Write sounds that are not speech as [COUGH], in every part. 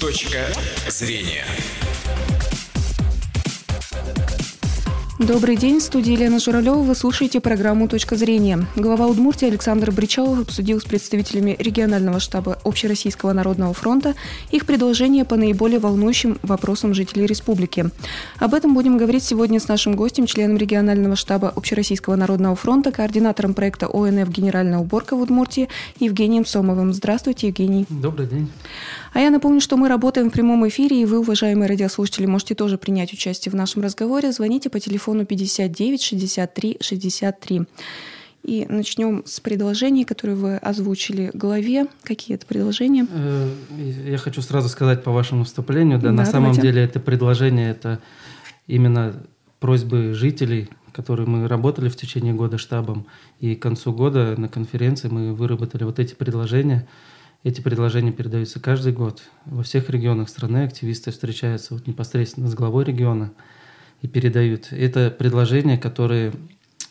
Точка зрения. Добрый день, в студии Елена Журавлева. Вы слушаете программу «Точка зрения». Глава Удмуртии Александр Бричалов обсудил с представителями регионального штаба Общероссийского народного фронта их предложения по наиболее волнующим вопросам жителей республики. Об этом будем говорить сегодня с нашим гостем, членом регионального штаба Общероссийского народного фронта, координатором проекта ОНФ «Генеральная уборка» в Удмуртии Евгением Сомовым. Здравствуйте, Евгений. Добрый день. А я напомню, что мы работаем в прямом эфире, и вы, уважаемые радиослушатели, можете тоже принять участие в нашем разговоре. Звоните по телефону 59 63 63. И начнем с предложений, которые вы озвучили главе. Какие это предложения? Э, я хочу сразу сказать по вашему вступлению, да, да на самом деле это предложение, это именно просьбы жителей, которые мы работали в течение года штабом, и к концу года на конференции мы выработали вот эти предложения, эти предложения передаются каждый год. Во всех регионах страны активисты встречаются вот непосредственно с главой региона и передают. Это предложения, которые,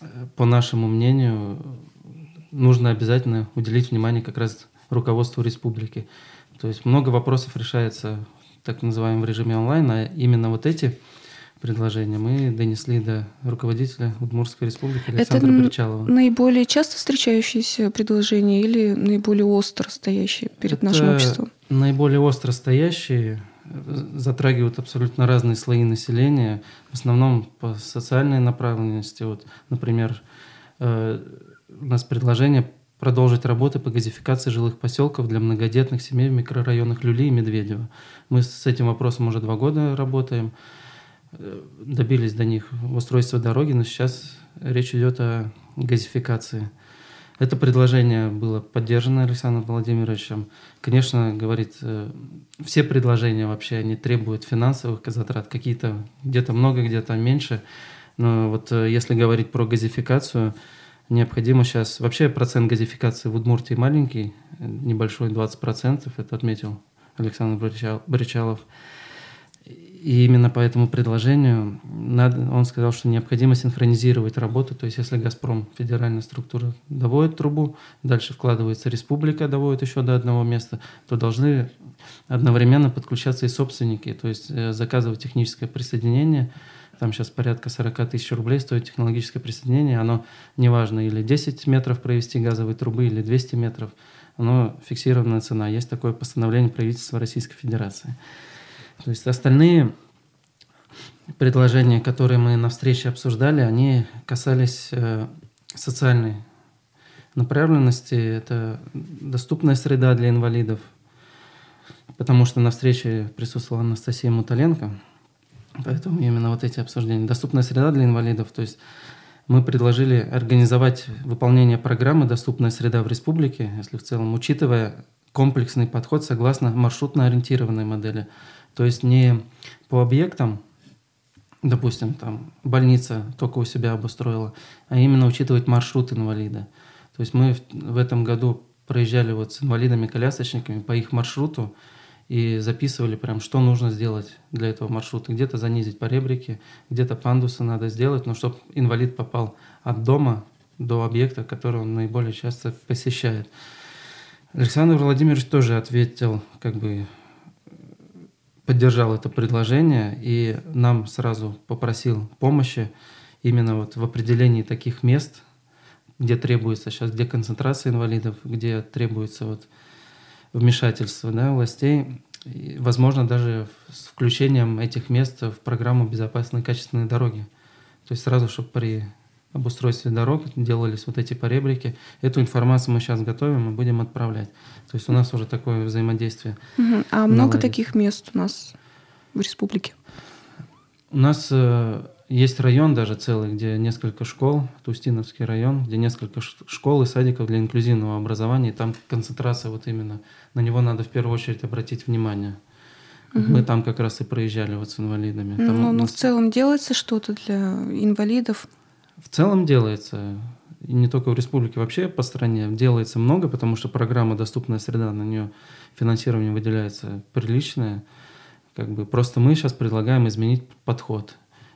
э, по нашему мнению, нужно обязательно уделить внимание как раз руководству республики. То есть много вопросов решается так называемом режиме онлайн, а именно вот эти предложение мы донесли до руководителя Удмуртской республики Александра Это Причалова. наиболее часто встречающиеся предложения или наиболее остро стоящие перед Это нашим обществом? Наиболее остро стоящие затрагивают абсолютно разные слои населения, в основном по социальной направленности. Вот, например, э, у нас предложение продолжить работы по газификации жилых поселков для многодетных семей в микрорайонах Люли и Медведева. Мы с этим вопросом уже два года работаем. Э, добились до них устройства дороги, но сейчас речь идет о газификации. Это предложение было поддержано Александром Владимировичем. Конечно, говорит, э, все предложения вообще, они требуют финансовых затрат, какие-то где-то много, где-то меньше. Но вот э, если говорить про газификацию, необходимо сейчас... Вообще процент газификации в Удмуртии маленький, небольшой, 20%, это отметил Александр Бричалов. И именно по этому предложению надо, он сказал, что необходимо синхронизировать работу. То есть если «Газпром» федеральная структура доводит трубу, дальше вкладывается республика, доводит еще до одного места, то должны одновременно подключаться и собственники, то есть э, заказывать техническое присоединение. Там сейчас порядка 40 тысяч рублей стоит технологическое присоединение. Оно неважно, или 10 метров провести газовой трубы, или 200 метров. Оно фиксированная цена. Есть такое постановление правительства Российской Федерации. То есть остальные предложения, которые мы на встрече обсуждали, они касались э, социальной направленности. Это доступная среда для инвалидов, потому что на встрече присутствовала Анастасия Муталенко, поэтому именно вот эти обсуждения. Доступная среда для инвалидов, то есть мы предложили организовать выполнение программы «Доступная среда в республике», если в целом, учитывая комплексный подход согласно маршрутно-ориентированной модели – то есть не по объектам, допустим, там больница только у себя обустроила, а именно учитывать маршрут инвалида. То есть мы в, в этом году проезжали вот с инвалидами-колясочниками по их маршруту и записывали прям, что нужно сделать для этого маршрута. Где-то занизить по ребрике, где-то пандусы надо сделать, но чтобы инвалид попал от дома до объекта, который он наиболее часто посещает. Александр Владимирович тоже ответил как бы поддержал это предложение и нам сразу попросил помощи именно вот в определении таких мест, где требуется сейчас деконцентрация инвалидов, где требуется вот вмешательство да, властей, и, возможно, даже с включением этих мест в программу безопасной качественной дороги. То есть сразу, чтобы при обустройстве дорог делались вот эти поребрики. Эту информацию мы сейчас готовим и будем отправлять. То есть у нас уже такое взаимодействие. Угу. А много наладится. таких мест у нас в республике? У нас э, есть район даже целый, где несколько школ, Тустиновский район, где несколько школ и садиков для инклюзивного образования. И там концентрация вот именно, на него надо в первую очередь обратить внимание. Угу. Мы там как раз и проезжали вот с инвалидами. Там ну, ну, в целом делается что-то для инвалидов? В целом делается, и не только в республике, вообще по стране делается много, потому что программа «Доступная среда», на нее финансирование выделяется приличное. Как бы просто мы сейчас предлагаем изменить подход.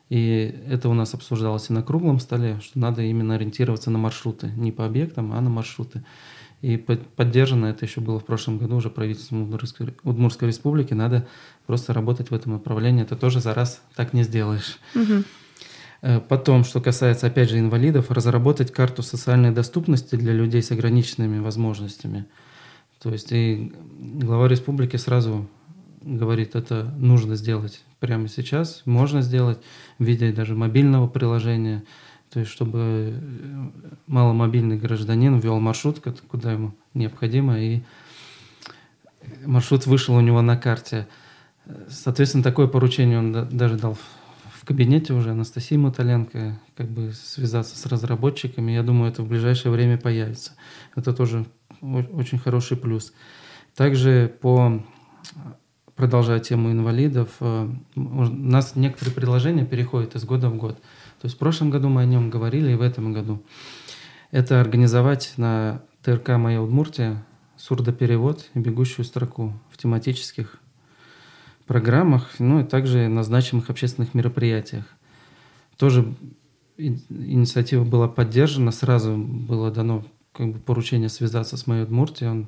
И это у нас обсуждалось и на круглом столе, что надо именно ориентироваться на маршруты, не по объектам, а на маршруты. И поддержано это еще было в прошлом году уже правительством Удмуртской республики. Надо просто работать в этом направлении. Это тоже за раз так не сделаешь. Угу. Потом, что касается, опять же, инвалидов, разработать карту социальной доступности для людей с ограниченными возможностями. То есть и глава республики сразу говорит, это нужно сделать прямо сейчас, можно сделать в виде даже мобильного приложения, то есть чтобы э, маломобильный гражданин ввел маршрут, куда ему необходимо, и маршрут вышел у него на карте. Соответственно, такое поручение он даже дал в кабинете уже Анастасии Мотоленко, как бы связаться с разработчиками. Я думаю, это в ближайшее время появится. Это тоже очень хороший плюс. Также по продолжая тему инвалидов, э, у нас некоторые предложения переходят из года в год. То есть в прошлом году мы о нем говорили и в этом году. Это организовать на ТРК «Моя Удмуртия» сурдоперевод и бегущую строку в тематических программах, ну и также на значимых общественных мероприятиях. Тоже инициатива была поддержана, сразу было дано как бы поручение связаться с моей Удмуртией. Он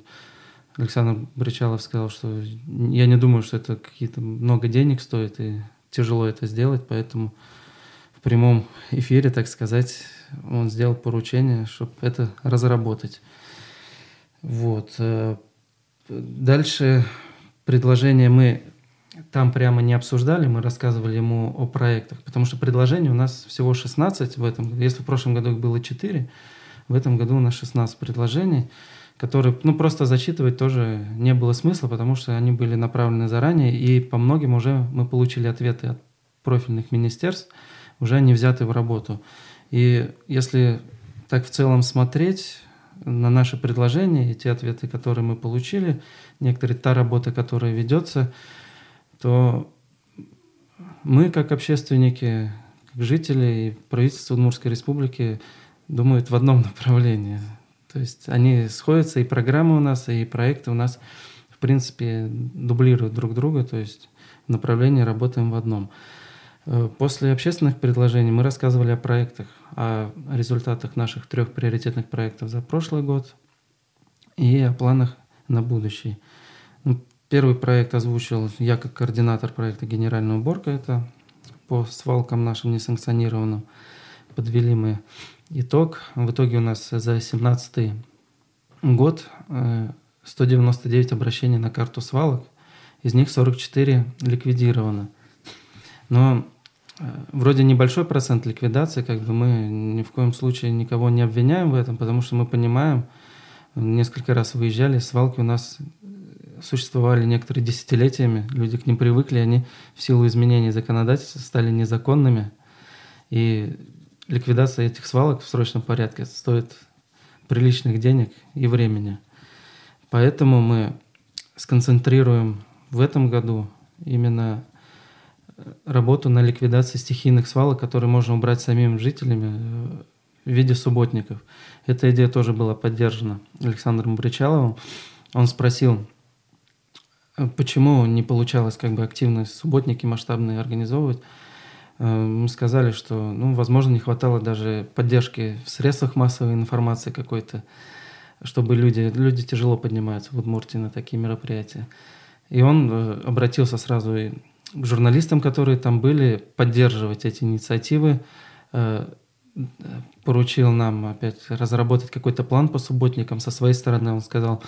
Александр Бричалов сказал, что я не думаю, что это какие-то много денег стоит и тяжело это сделать, поэтому в прямом эфире, так сказать, он сделал поручение, чтобы это разработать. Вот. Э, дальше предложение мы там прямо не обсуждали, мы рассказывали ему о проектах, потому что предложений у нас всего 16 в этом. Если в прошлом году их было 4, в этом году у нас 16 предложений которые, ну, просто зачитывать тоже не было смысла, потому что они были направлены заранее, и по многим уже мы получили ответы от профильных министерств, уже они взяты в работу. И если так в целом смотреть на наши предложения и те ответы, которые мы получили, некоторые та работа, которая ведется, то мы, как общественники, как жители и правительство Удмуртской республики, думают в одном направлении – то есть они сходятся, и программы у нас, и проекты у нас, в принципе, дублируют друг друга, то есть в направлении работаем в одном. Э, после общественных предложений мы рассказывали о проектах, о результатах наших трех приоритетных проектов за прошлый год и о планах на будущий. Первый проект озвучил я как координатор проекта «Генеральная уборка». Это по свалкам нашим несанкционированным. Подвели мы итог. В итоге у нас за 2017 год 199 э, обращений на карту свалок, из них 44 ликвидировано. Но э, вроде небольшой процент ликвидации, как бы мы ни в коем случае никого не обвиняем в этом, потому что мы понимаем, несколько раз выезжали, свалки у нас существовали некоторые десятилетиями, люди к ним привыкли, они в силу изменений законодательства стали незаконными. И ликвидация этих свалок в срочном порядке стоит приличных денег и времени. Поэтому мы сконцентрируем в этом году именно э, работу на ликвидации стихийных свалок, которые можно убрать самим жителями э, в виде субботников. Эта идея тоже была поддержана Александром Бричаловым. Он спросил, почему не получалось как бы активно субботники масштабные организовывать. Э, мы сказали, что, ну, возможно, не хватало даже поддержки в средствах массовой информации какой-то, чтобы люди, люди тяжело поднимаются в Удмуртии на такие мероприятия. И он э, обратился сразу и к журналистам, которые там были, поддерживать эти инициативы, э, поручил нам опять разработать какой-то план по субботникам. Со своей стороны он сказал,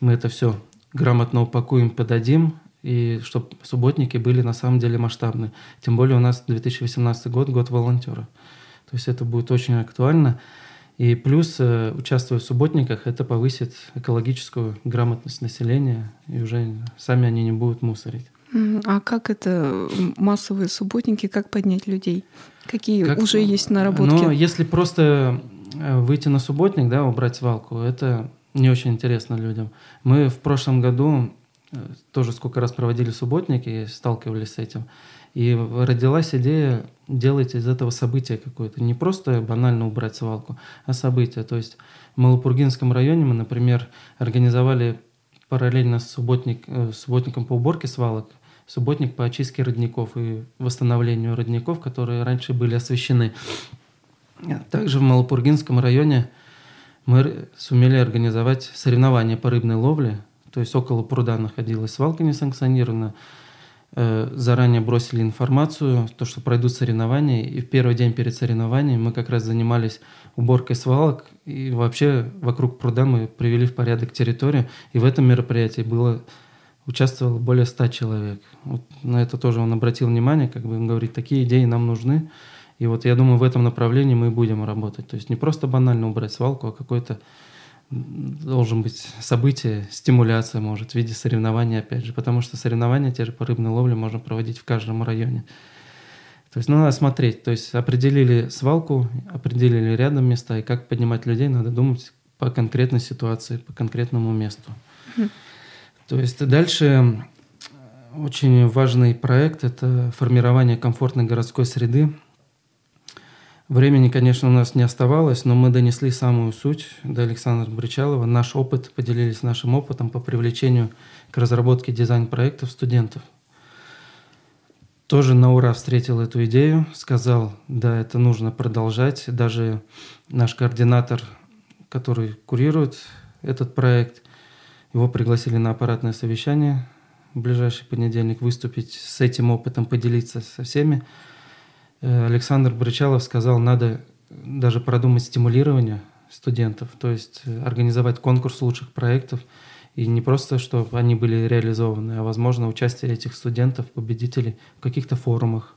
мы это все грамотно упакуем, подадим, и чтобы субботники были на самом деле масштабны. Тем более у нас 2018 год, год волонтера. То есть это будет очень актуально. И плюс, э, участвуя в субботниках, это повысит экологическую грамотность населения, и уже сами они не будут мусорить. А как это массовые субботники, как поднять людей? Какие как, уже есть наработки? Ну, если просто э, выйти на субботник, да, убрать свалку, это не очень интересно людям. Мы в прошлом году тоже сколько раз проводили субботники и сталкивались с этим. И родилась идея делать из этого события какое-то. Не просто банально убрать свалку, а событие. То есть в Малопургинском районе мы, например, организовали параллельно с субботник, э, субботником по уборке свалок субботник по очистке родников и восстановлению родников, которые раньше были освещены. Также в Малопургинском районе мы сумели организовать соревнования по рыбной ловле. То есть около пруда находилась свалка несанкционированная. Э, заранее бросили информацию, то, что пройдут соревнования. И в первый день перед соревнованием мы как раз занимались уборкой свалок. И вообще вокруг пруда мы привели в порядок территорию. И в этом мероприятии было участвовало более ста человек. Вот на это тоже он обратил внимание, как бы он говорит, такие идеи нам нужны. И вот я думаю, в этом направлении мы будем работать. То есть не просто банально убрать свалку, а какой-то должен быть событие, стимуляция, может, в виде соревнований, опять же, потому что соревнования те же по рыбной ловле можно проводить в каждом районе. То есть, ну, надо смотреть, то есть определили свалку, определили рядом места, и как поднимать людей, надо думать по конкретной ситуации, по конкретному месту. То есть дальше очень важный проект – это формирование комфортной городской среды. Времени, конечно, у нас не оставалось, но мы донесли самую суть до Александра Бричалова. Наш опыт, поделились нашим опытом по привлечению к разработке дизайн-проектов студентов. Тоже на ура встретил эту идею, сказал, да, это нужно продолжать. Даже наш координатор, который курирует этот проект, его пригласили на аппаратное совещание в ближайший понедельник выступить с этим опытом, поделиться со всеми. Э, Александр Брычалов сказал, надо даже продумать стимулирование студентов, то есть э, организовать конкурс лучших проектов, и не просто, чтобы они были реализованы, а, возможно, участие этих студентов, победителей в каких-то форумах,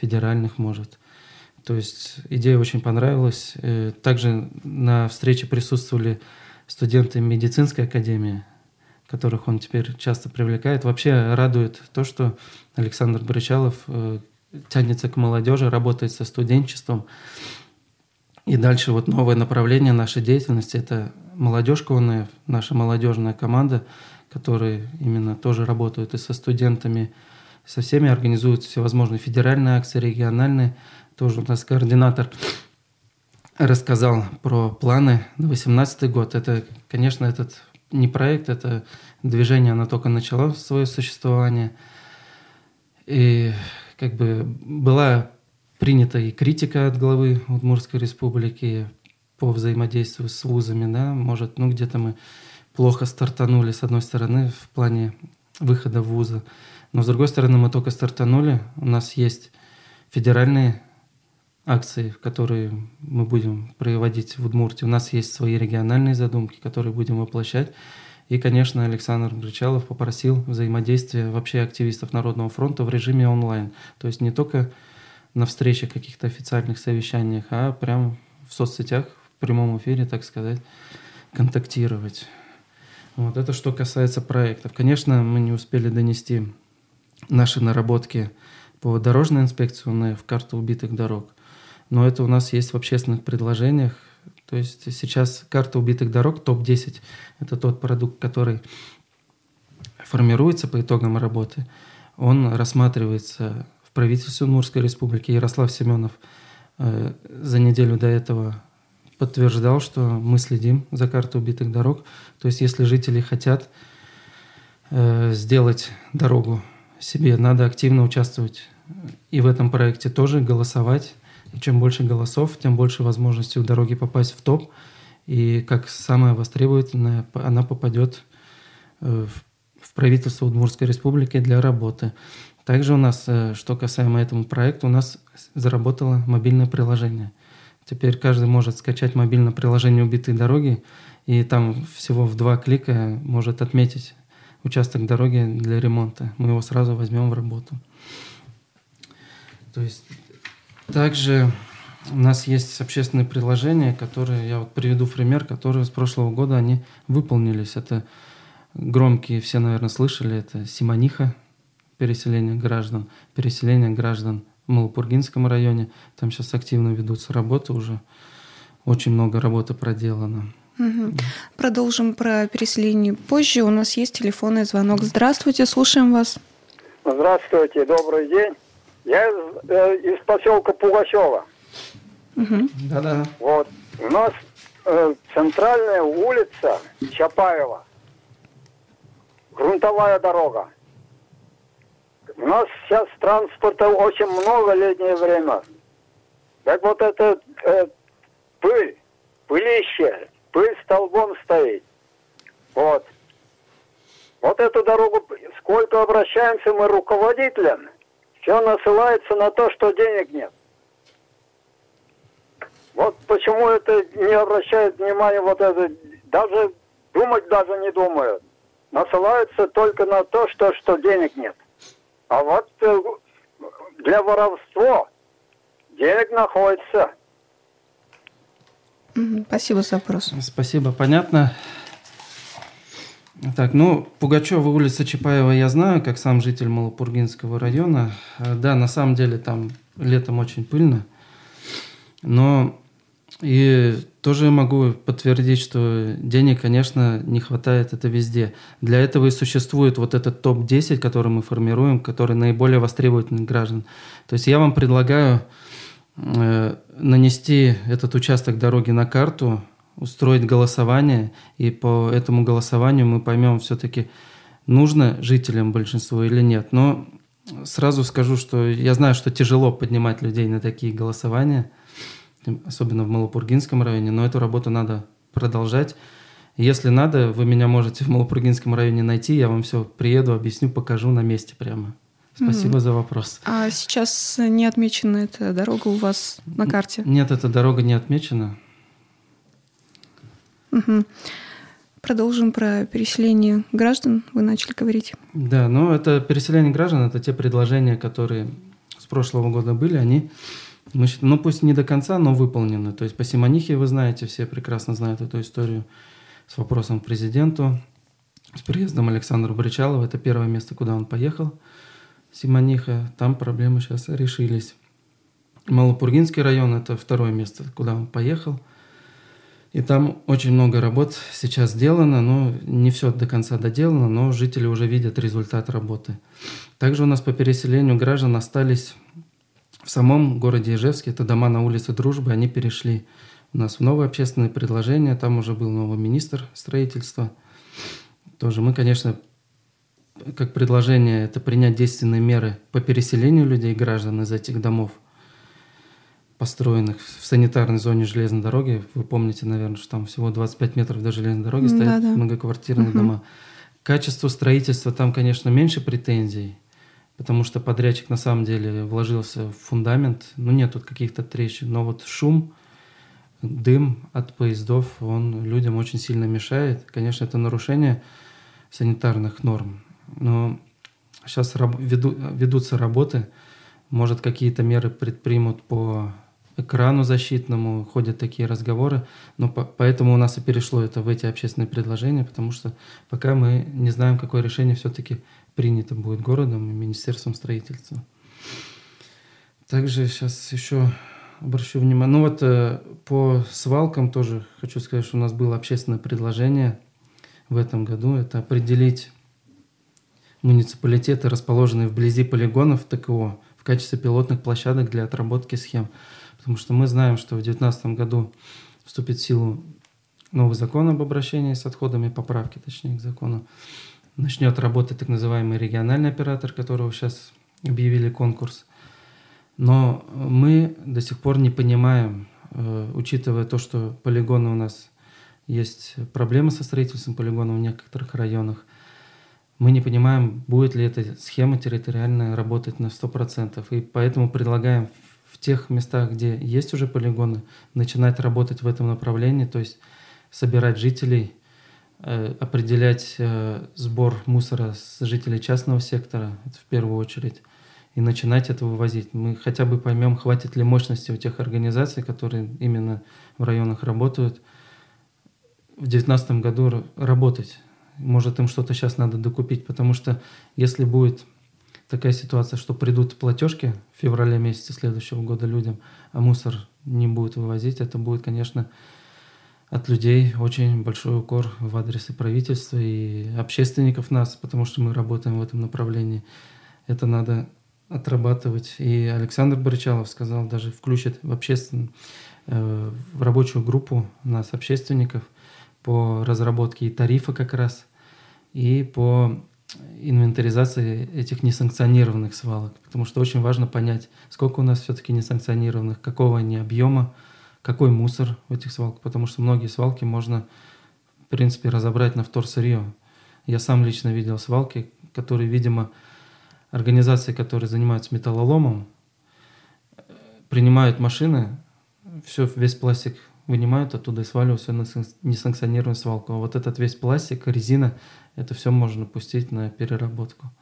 федеральных, может. То есть идея очень понравилась. Э, также на встрече присутствовали студенты медицинской академии, которых он теперь часто привлекает. Вообще радует то, что Александр Брычалов тянется к молодежи, работает со студенчеством. И дальше вот новое направление нашей деятельности – это молодежка ОНФ, наша молодежная команда, которые именно тоже работают и со студентами, со всеми организуют всевозможные федеральные акции, региональные. Тоже у нас координатор рассказал про планы на 2018 год. Это, конечно, этот не проект, это движение, оно только начало свое существование. И как бы была принята и критика от главы Удмуртской республики по взаимодействию с вузами, да, может, ну где-то мы плохо стартанули, с одной стороны, в плане выхода в вузы, но с другой стороны, мы только стартанули, у нас есть федеральные акции, которые мы будем проводить в Удмуртии. У нас есть свои региональные задумки, которые будем воплощать. И, конечно, Александр Гречалов попросил взаимодействия вообще активистов Народного фронта в режиме онлайн. То есть не только на встречах, каких-то официальных совещаниях, а прямо в соцсетях, в прямом эфире, так сказать, контактировать. Вот это что касается проектов. Конечно, мы не успели донести наши наработки по дорожной инспекции в карту убитых дорог но это у нас есть в общественных предложениях. То есть сейчас карта убитых дорог топ-10 – это тот продукт, который формируется по итогам работы. Он рассматривается в правительстве Удмуртской республики. Ярослав Семенов э, за неделю до этого подтверждал, что мы следим за картой убитых дорог. То есть если жители хотят э, сделать дорогу себе, надо активно участвовать и в этом проекте тоже голосовать чем больше голосов, тем больше возможностей у дороги попасть в топ. И как самая востребованная, она попадет э, в правительство Удмуртской республики для работы. Также у нас, э, что касаемо этого проекта, у нас заработало мобильное приложение. Теперь каждый может скачать мобильное приложение «Убитые дороги», и там всего в два клика может отметить участок дороги для ремонта. Мы его сразу возьмем в работу. То есть также у нас есть общественные приложения, которые, я вот приведу пример, которые с прошлого года они выполнились. Это громкие, все, наверное, слышали, это Симониха, переселение граждан, переселение граждан в Малопургинском районе. Там сейчас активно ведутся работы уже, очень много работы проделано. Угу. Продолжим про переселение позже. У нас есть телефонный звонок. Здравствуйте, слушаем вас. Здравствуйте, добрый день. Я э, из поселка Пугачева. Да-да. Вот. У нас э, центральная улица Чапаева. Грунтовая дорога. У нас сейчас транспорта очень много летнее время. Так вот это э, пыль, пылище пыль столбом стоит. Вот. Вот эту дорогу, сколько обращаемся мы руководителям, все насылается на то, что денег нет. Вот почему это не обращает внимания вот это, даже думать даже не думают. Насылаются только на то, что, что денег нет. А вот э, для воровства денег находится. Спасибо за вопрос. Спасибо, понятно. Так, ну, Пугачева, улица Чапаева я знаю, как сам житель Малопургинского района. Э, да, на самом деле там летом очень пыльно. Но и тоже могу подтвердить, что денег, конечно, не хватает это везде. Для этого и существует вот этот топ-10, который мы формируем, который наиболее востребовательный граждан. То есть я вам предлагаю э, нанести этот участок дороги на карту, устроить голосование, и по этому голосованию мы поймем все-таки, нужно жителям большинству или нет. Но сразу скажу, что я знаю, что тяжело поднимать людей на такие голосования – особенно в Малопургинском районе, но эту работу надо продолжать. Если надо, вы меня можете в Малопургинском районе найти, я вам все приеду, объясню, покажу на месте прямо. Спасибо mm за вопрос. А сейчас не отмечена эта дорога у вас на карте? Нет, эта дорога не отмечена. Угу. Продолжим про переселение граждан. Вы начали говорить. Да, но это переселение граждан, это те предложения, которые с прошлого года были, они мы, ну, пусть не до конца, но выполнены. То есть по Симонихе вы знаете, все прекрасно знают эту историю с вопросом к президенту, с приездом Александра Бричалова. Это первое место, куда он поехал. Симониха, там проблемы сейчас решились. Малопургинский район – это второе место, куда он поехал. И там очень много работ сейчас сделано, но не все до конца доделано, но жители уже видят результат работы. Также у нас по переселению граждан остались в самом городе Ижевске, это дома на улице Дружбы, они перешли у нас в новое общественное предложение, там уже был новый министр строительства. Тоже мы, конечно, как предложение, это принять действенные меры по переселению людей, граждан из этих домов, построенных в санитарной зоне железной дороги. Вы помните, наверное, что там всего 25 метров до железной дороги стоят да, да. многоквартирные угу. дома. Качество строительства там, конечно, меньше претензий – потому что подрядчик на самом деле вложился в фундамент. Ну, нет тут каких-то трещин, но вот шум, дым от поездов, он людям очень сильно мешает. Конечно, это нарушение санитарных норм. Но сейчас веду, ведутся работы, может, какие-то меры предпримут по экрану защитному, ходят такие разговоры, но по, поэтому у нас и перешло это в эти общественные предложения, потому что пока мы не знаем, какое решение все-таки принято будет городом и Министерством строительства. Также сейчас еще обращу внимание. Ну вот э, по свалкам тоже хочу сказать, что у нас было общественное предложение в этом году. Это определить муниципалитеты, расположенные вблизи полигонов ТКО, в качестве пилотных площадок для отработки схем. Потому что мы знаем, что в 2019 году вступит в силу новый закон об обращении с отходами, поправки, точнее, к закону начнет работать так называемый региональный оператор, которого сейчас объявили конкурс. Но мы до сих пор не понимаем, э, учитывая то, что полигоны у нас есть проблемы со строительством полигона в некоторых районах, мы не понимаем, будет ли эта схема территориальная работать на 100%. И поэтому предлагаем в тех местах, где есть уже полигоны, начинать работать в этом направлении, то есть собирать жителей – Э, определять э, сбор мусора с жителей частного сектора, это в первую очередь, и начинать это вывозить. Мы хотя бы поймем, хватит ли мощности у тех организаций, которые именно в районах работают, в 2019 году работать. Может, им что-то сейчас надо докупить, потому что если будет такая ситуация, что придут платежки в феврале месяце следующего года людям, а мусор не будет вывозить, это будет, конечно, от людей очень большой укор в адрес и правительства, и общественников нас, потому что мы работаем в этом направлении. Это надо отрабатывать. И Александр Боричалов сказал, даже включит в общественную, э, в рабочую группу нас, общественников, по разработке и тарифа как раз, и по инвентаризации этих несанкционированных свалок. Потому что очень важно понять, сколько у нас все-таки несанкционированных, какого они объема, какой мусор в этих свалках, потому что многие свалки можно, в принципе, разобрать на вторсырье. Я сам лично видел свалки, которые, видимо, организации, которые занимаются металлоломом, принимают машины, все, весь пластик вынимают оттуда и сваливают все на несанкционированную свалку. А вот этот весь пластик, резина, это все можно пустить на переработку.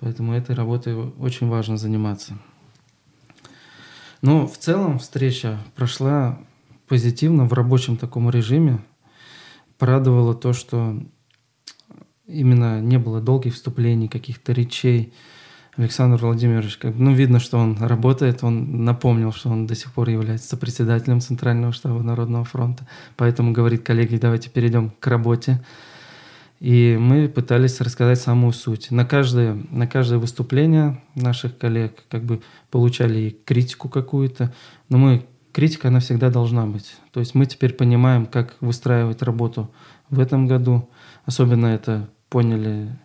Поэтому этой работой очень важно заниматься. Но в целом встреча прошла позитивно в рабочем таком режиме. Порадовало то, что именно не было долгих вступлений, каких-то речей. Александр Владимирович, как, ну, видно, что он работает, он напомнил, что он до сих пор является председателем Центрального штаба Народного фронта, поэтому говорит, коллеги, давайте перейдем к работе. И мы пытались рассказать самую суть. На каждое, на каждое выступление наших коллег как бы получали и критику какую-то, но мы критика, она всегда должна быть. То есть мы теперь понимаем, как выстраивать работу в этом году. Особенно это поняли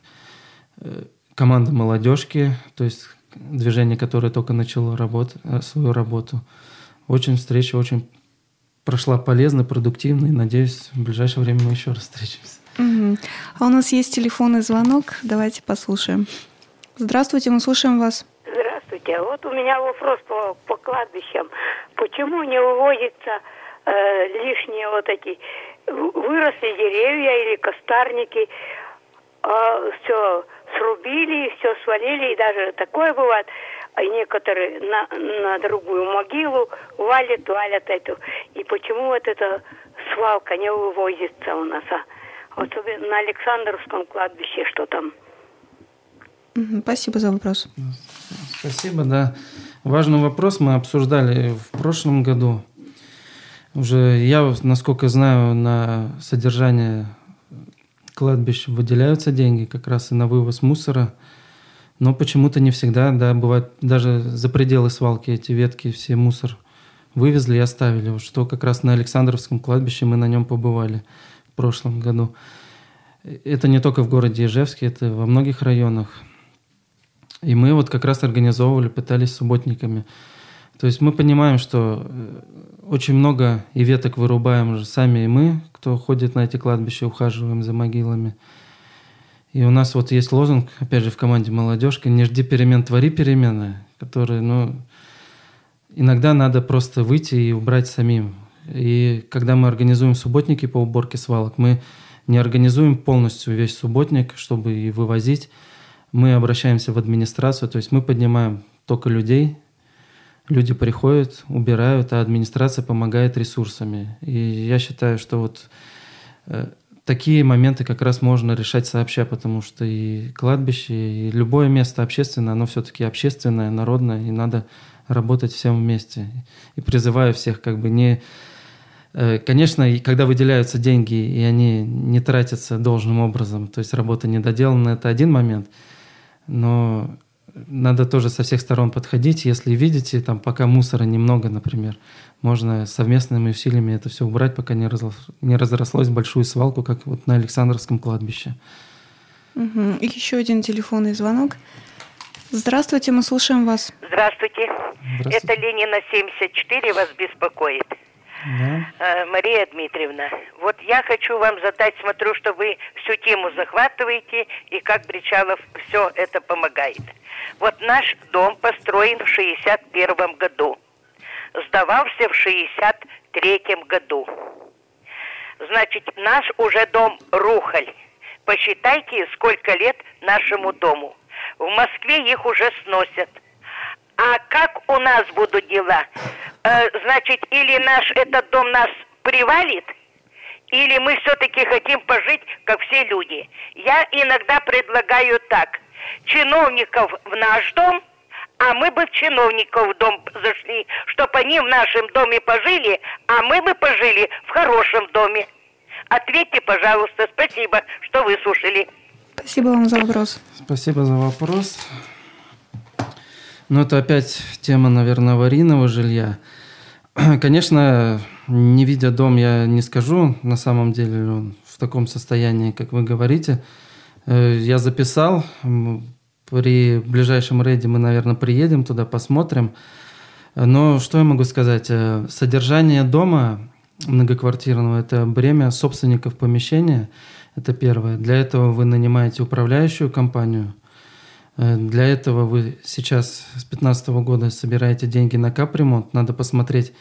э, команда молодежки, то есть движение, которое только начало работ, э, свою работу. Очень встреча очень прошла полезно, продуктивно, и надеюсь, в ближайшее время мы еще раз встретимся. Угу. А у нас есть телефонный звонок, давайте послушаем. Здравствуйте, мы слушаем вас. Здравствуйте. Вот у меня вопрос по, по кладбищам. Почему не уводятся э, лишние вот эти выросли деревья или костарники, э, все срубили, все свалили, и даже такое бывает, а некоторые на, на другую могилу валят, валят эту. И почему вот эта свалка не вывозится у нас, а? Вот на Александровском кладбище, что там? Спасибо за вопрос. Спасибо, да. Важный вопрос мы обсуждали в прошлом году. Уже я, насколько знаю, на содержание кладбищ выделяются деньги как раз и на вывоз мусора. Но почему-то не всегда, да, бывает, даже за пределы свалки эти ветки, все мусор вывезли и оставили. Что как раз на Александровском кладбище мы на нем побывали в прошлом году. Это не только в городе Ижевске, это во многих районах. И мы вот как раз организовывали, пытались субботниками. То есть мы понимаем, что э, очень много и веток вырубаем же сами и мы, кто ходит на эти кладбища, ухаживаем за могилами. И у нас вот есть лозунг, опять же, в команде «Молодежка», «Не жди перемен, твори перемены», которые, ну, иногда надо просто выйти и убрать самим. И когда мы организуем субботники по уборке свалок, мы не организуем полностью весь субботник, чтобы и вывозить. Мы обращаемся в администрацию, то есть мы поднимаем только людей, люди приходят, убирают, а администрация помогает ресурсами. И я считаю, что вот э, такие моменты как раз можно решать сообща, потому что и кладбище, и любое место общественное, оно все-таки общественное, народное, и надо работать всем вместе. И призываю всех как бы не... Э, конечно, когда выделяются деньги, и они не тратятся должным образом, то есть работа не доделана, это один момент, но надо тоже со всех сторон подходить. Если видите, там пока мусора немного, например, можно совместными усилиями это все убрать, пока не, разрослось, не разрослось в большую свалку, как вот на Александровском кладбище. Угу. И еще один телефонный звонок. Здравствуйте, мы слушаем вас. Здравствуйте. Здравствуйте. Это Ленина 74 вас беспокоит. Э, Мария Дмитриевна, вот я хочу вам задать, смотрю, что вы всю тему захватываете, и как Бричалов все это помогает. Вот наш дом построен в 61 году. Сдавался в 63 году. Значит, наш уже дом рухаль. Посчитайте, сколько лет нашему дому. В Москве их уже сносят. А как у нас будут дела? Э, значит, или наш этот дом нас привалит, или мы все-таки хотим пожить, как все люди. Я иногда предлагаю так чиновников в наш дом, а мы бы в чиновников в дом зашли, чтобы они в нашем доме пожили, а мы бы пожили в хорошем доме. Ответьте, пожалуйста. Спасибо, что выслушали. Спасибо вам за вопрос. Спасибо за вопрос. Ну, это опять тема, наверное, аварийного жилья. [CLEARS THROAT] Конечно, не видя дом, я не скажу, на самом деле он в таком состоянии, как вы говорите. Э, я записал. При ближайшем рейде мы, наверное, приедем туда, посмотрим. Но что я могу сказать? Э, содержание дома многоквартирного – это бремя собственников помещения, это первое. Для этого вы нанимаете управляющую компанию. Э, для этого вы сейчас с 2015 года собираете деньги на капремонт. Надо посмотреть,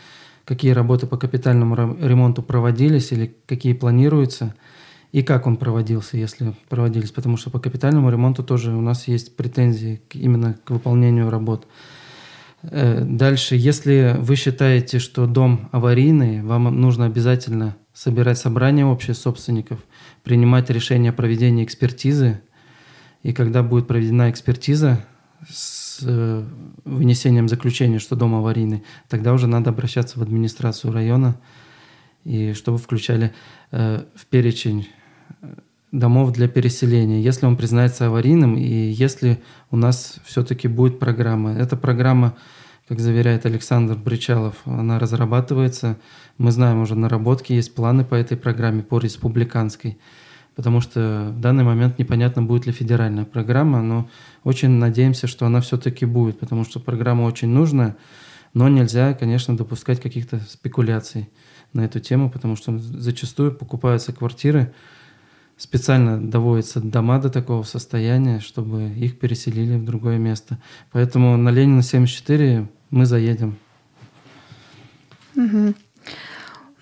какие работы по капитальному ремонту проводились или какие планируются, и как он проводился, если проводились. Потому что по капитальному ремонту тоже у нас есть претензии именно к выполнению работ. Э, дальше, если вы считаете, что дом аварийный, вам нужно обязательно собирать собрание общее собственников, принимать решение о проведении экспертизы. И когда будет проведена экспертиза с э, вынесением заключения, что дом аварийный, тогда уже надо обращаться в администрацию района, и чтобы включали э, в перечень домов для переселения, если он признается аварийным и если у нас все-таки будет программа. Эта программа, как заверяет Александр Бричалов, она разрабатывается. Мы знаем уже наработки, есть планы по этой программе, по республиканской, потому что в данный момент непонятно, будет ли федеральная программа, но очень надеемся, что она все-таки будет, потому что программа очень нужная, но нельзя, конечно, допускать каких-то спекуляций на эту тему, потому что зачастую покупаются квартиры, специально доводятся дома до такого состояния, чтобы их переселили в другое место. Поэтому на Ленина 74 мы заедем. Угу.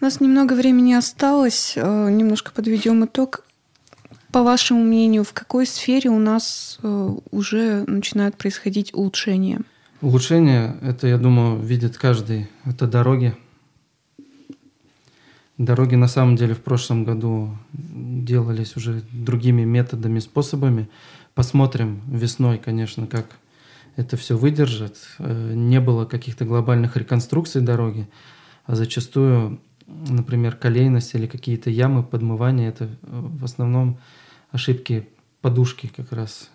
У нас немного времени осталось, э, немножко подведем итог. По вашему мнению, в какой сфере у нас э, уже начинают происходить улучшения? Улучшения, это, я думаю, видит каждый. Это дороги. Дороги на самом деле в прошлом году делались уже другими методами, способами. Посмотрим весной, конечно, как это все выдержит. Э, не было каких-то глобальных реконструкций дороги, а зачастую, например, колейность или какие-то ямы, подмывания, это в основном ошибки подушки как раз.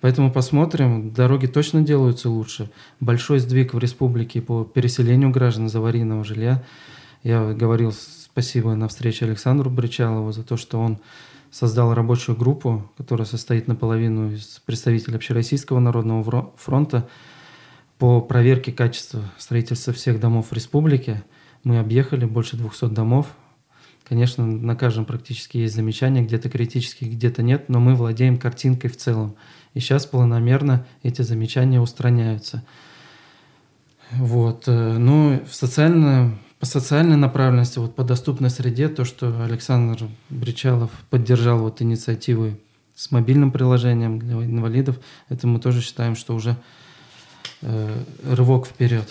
Поэтому посмотрим, дороги точно делаются лучше. Большой сдвиг в республике по переселению граждан из аварийного жилья. Я говорил Спасибо на встрече Александру Бричалову за то, что он создал рабочую группу, которая состоит наполовину из представителей Общероссийского народного фронта по проверке качества строительства всех домов в республике. Мы объехали больше 200 домов. Конечно, на каждом практически есть замечания, где-то критические, где-то нет, но мы владеем картинкой в целом. И сейчас планомерно эти замечания устраняются. Вот. Э, ну, в социальном по социальной направленности, вот по доступной среде, то, что Александр Бричалов поддержал вот инициативы с мобильным приложением для инвалидов, это мы тоже считаем, что уже э, рывок вперед.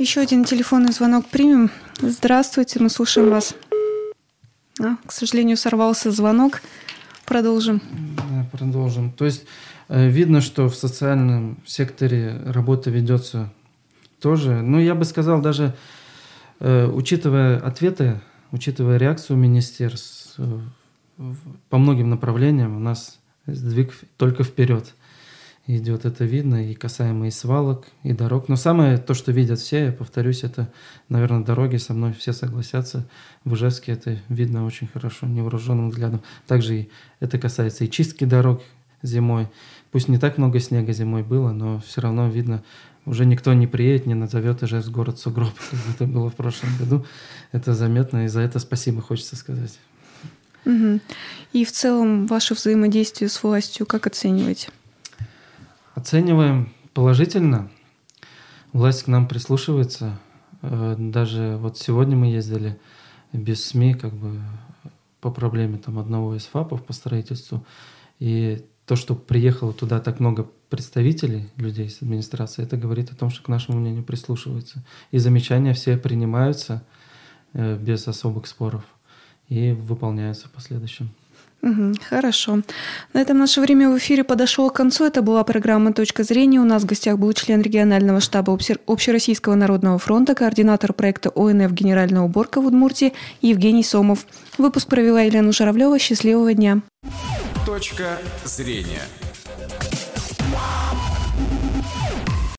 Еще один телефонный звонок примем. Здравствуйте, мы слушаем вас. А, к сожалению, сорвался звонок. Продолжим. Да, продолжим. То есть э, видно, что в социальном секторе работа ведется тоже. Ну, я бы сказал, даже Э, учитывая ответы, учитывая реакцию министерств э, по многим направлениям, у нас сдвиг только вперед идет. Это видно и касаемо и свалок, и дорог. Но самое то, что видят все, я повторюсь, это, наверное, дороги, со мной все согласятся. В Ижевске это видно очень хорошо, невооруженным взглядом. Также и это касается и чистки дорог зимой. Пусть не так много снега зимой было, но все равно видно уже никто не приедет, не назовет Ижевск город сугроб, [LAUGHS] как это было в прошлом году. Это заметно, и за это спасибо хочется сказать. Угу. И в целом ваше взаимодействие с властью как оцениваете? Оцениваем положительно. Власть к нам прислушивается. Э, даже вот сегодня мы ездили без СМИ как бы по проблеме там одного из ФАПов по строительству. И то, что приехало туда так много представителей, людей с администрации, это говорит о том, что к нашему мнению прислушиваются. И замечания все принимаются э, без особых споров и выполняются в последующем. Хорошо. На этом наше время в эфире подошло к концу. Это была программа «Точка зрения». У нас в гостях был член регионального штаба Общероссийского народного фронта, координатор проекта ОНФ «Генеральная уборка» в Удмуртии Евгений Сомов. Выпуск провела Елена Журавлева. Счастливого дня. Точка зрения.